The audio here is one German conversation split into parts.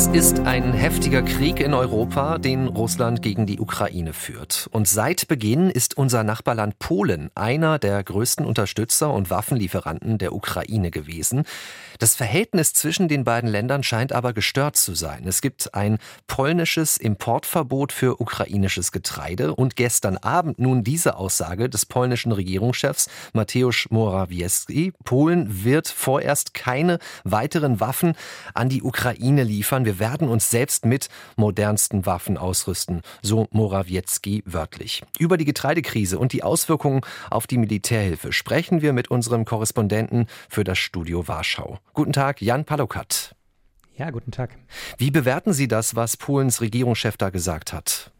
Es ist ein heftiger Krieg in Europa, den Russland gegen die Ukraine führt. Und seit Beginn ist unser Nachbarland Polen einer der größten Unterstützer und Waffenlieferanten der Ukraine gewesen. Das Verhältnis zwischen den beiden Ländern scheint aber gestört zu sein. Es gibt ein polnisches Importverbot für ukrainisches Getreide und gestern Abend nun diese Aussage des polnischen Regierungschefs Mateusz Morawiecki. Polen wird vorerst keine weiteren Waffen an die Ukraine liefern. Wir werden uns selbst mit modernsten Waffen ausrüsten, so Morawiecki wörtlich. Über die Getreidekrise und die Auswirkungen auf die Militärhilfe sprechen wir mit unserem Korrespondenten für das Studio Warschau. Guten Tag, Jan Palokat. Ja, guten Tag. Wie bewerten Sie das, was Polens Regierungschef da gesagt hat?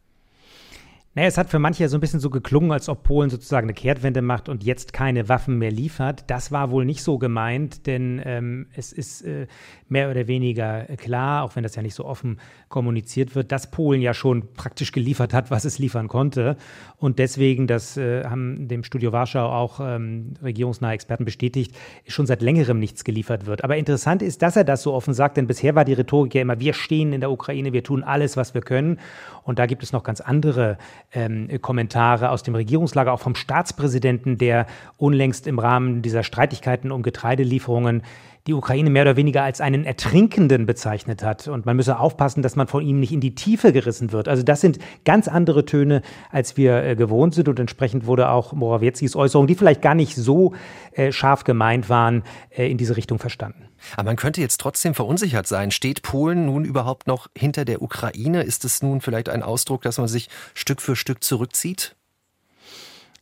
Naja, es hat für manche so ein bisschen so geklungen, als ob Polen sozusagen eine Kehrtwende macht und jetzt keine Waffen mehr liefert. Das war wohl nicht so gemeint, denn ähm, es ist äh, mehr oder weniger klar, auch wenn das ja nicht so offen kommuniziert wird, dass Polen ja schon praktisch geliefert hat, was es liefern konnte. Und deswegen, das äh, haben dem Studio Warschau auch ähm, regierungsnahe Experten bestätigt, schon seit längerem nichts geliefert wird. Aber interessant ist, dass er das so offen sagt, denn bisher war die Rhetorik ja immer, wir stehen in der Ukraine, wir tun alles, was wir können. Und da gibt es noch ganz andere ähm, Kommentare aus dem Regierungslager, auch vom Staatspräsidenten, der unlängst im Rahmen dieser Streitigkeiten um Getreidelieferungen die Ukraine mehr oder weniger als einen Ertrinkenden bezeichnet hat. Und man müsse aufpassen, dass man von ihm nicht in die Tiefe gerissen wird. Also das sind ganz andere Töne, als wir äh, gewohnt sind. Und entsprechend wurde auch Morawieckis Äußerung, die vielleicht gar nicht so äh, scharf gemeint waren, äh, in diese Richtung verstanden. Aber man könnte jetzt trotzdem verunsichert sein. Steht Polen nun überhaupt noch hinter der Ukraine? Ist es nun vielleicht ein Ausdruck, dass man sich Stück für Stück zurückzieht?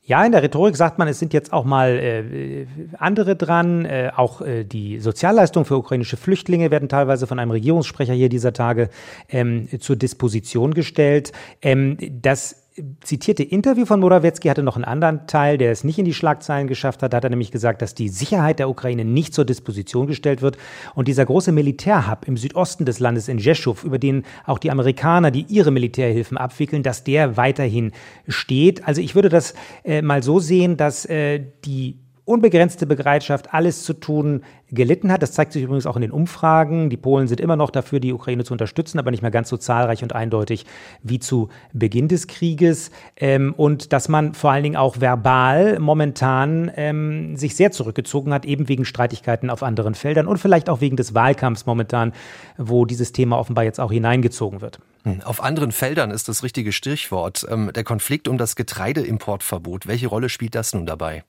Ja, in der Rhetorik sagt man, es sind jetzt auch mal äh, andere dran. Äh, auch äh, die Sozialleistungen für ukrainische Flüchtlinge werden teilweise von einem Regierungssprecher hier dieser Tage ähm, zur Disposition gestellt. Ähm, das zitierte Interview von Morawiecki hatte noch einen anderen Teil, der es nicht in die Schlagzeilen geschafft hat. Da hat er nämlich gesagt, dass die Sicherheit der Ukraine nicht zur Disposition gestellt wird. Und dieser große Militärhub im Südosten des Landes in Jeschow, über den auch die Amerikaner, die ihre Militärhilfen abwickeln, dass der weiterhin steht. Also ich würde das äh, mal so sehen, dass äh, die unbegrenzte Bereitschaft, alles zu tun, gelitten hat. Das zeigt sich übrigens auch in den Umfragen. Die Polen sind immer noch dafür, die Ukraine zu unterstützen, aber nicht mehr ganz so zahlreich und eindeutig wie zu Beginn des Krieges. Ähm, und dass man vor allen Dingen auch verbal momentan ähm, sich sehr zurückgezogen hat, eben wegen Streitigkeiten auf anderen Feldern und vielleicht auch wegen des Wahlkampfs momentan, wo dieses Thema offenbar jetzt auch hineingezogen wird. Hm, auf anderen Feldern ist das richtige Stichwort. Ähm, der Konflikt um das Getreideimportverbot. Welche Rolle spielt das nun dabei?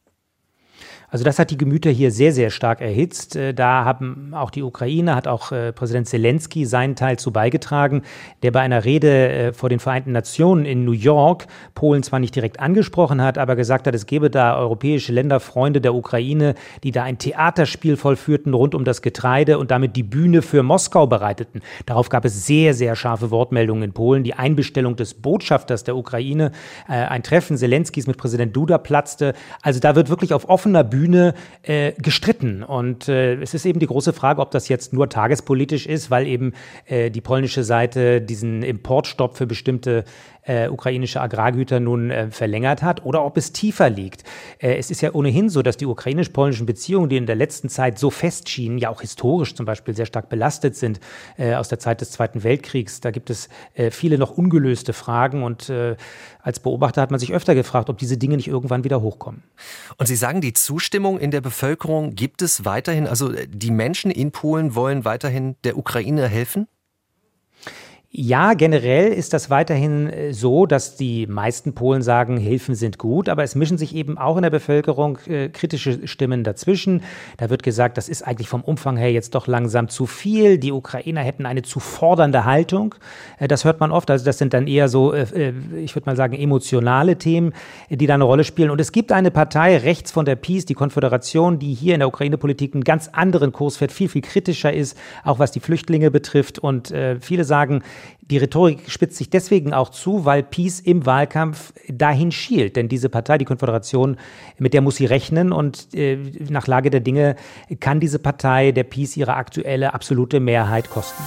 Also das hat die Gemüter hier sehr, sehr stark erhitzt. Äh, da haben auch die Ukraine, hat auch äh, Präsident Zelensky seinen Teil zu beigetragen, der bei einer Rede äh, vor den Vereinten Nationen in New York Polen zwar nicht direkt angesprochen hat, aber gesagt hat, es gebe da europäische Länder, Freunde der Ukraine, die da ein Theaterspiel vollführten rund um das Getreide und damit die Bühne für Moskau bereiteten. Darauf gab es sehr, sehr scharfe Wortmeldungen in Polen. Die Einbestellung des Botschafters der Ukraine, ein Treffen Zelenskys mit Präsident Duda platzte. Also da wird wirklich auf offener Bühne Bühne äh, gestritten. Und äh, es ist eben die große Frage, ob das jetzt nur tagespolitisch ist, weil eben äh, die polnische Seite diesen Importstopp für bestimmte äh, ukrainische Agrargüter nun äh, verlängert hat oder ob es tiefer liegt. Äh, es ist ja ohnehin so, dass die ukrainisch-polnischen Beziehungen, die in der letzten Zeit so fest schienen, ja auch historisch zum Beispiel sehr stark belastet sind aus der Zeit des Zweiten Weltkriegs. Da gibt es viele noch ungelöste Fragen und als Beobachter hat man sich öfter gefragt, ob diese Dinge nicht irgendwann wieder hochkommen. Und Sie sagen, die Zustimmung in der Bevölkerung gibt es weiterhin, also die Menschen in Polen wollen weiterhin der Ukraine helfen? Ja, generell ist das weiterhin äh, so, dass die meisten Polen sagen, Hilfen sind gut, aber es mischen sich eben auch in der Bevölkerung äh, kritische Stimmen dazwischen. Da wird gesagt, das ist eigentlich vom Umfang her jetzt doch langsam zu viel. Die Ukrainer hätten eine zu fordernde Haltung. Äh, das hört man oft. Also das sind dann eher so, äh, äh ich würde mal sagen, emotionale Themen, die da eine Rolle spielen. Und es gibt eine Partei rechts von der PiS, die Konföderation, die hier in der Ukraine-Politik einen ganz anderen Kurs fährt, viel, viel kritischer ist, auch was die Flüchtlinge betrifft. Und äh, viele sagen, die Rhetorik spitzt sich deswegen auch zu, weil Peace im Wahlkampf dahin schielt. Denn diese Partei, die Konföderation, mit der muss sie rechnen und äh, nach Lage der Dinge kann diese Partei der Peace ihre aktuelle absolute Mehrheit kosten.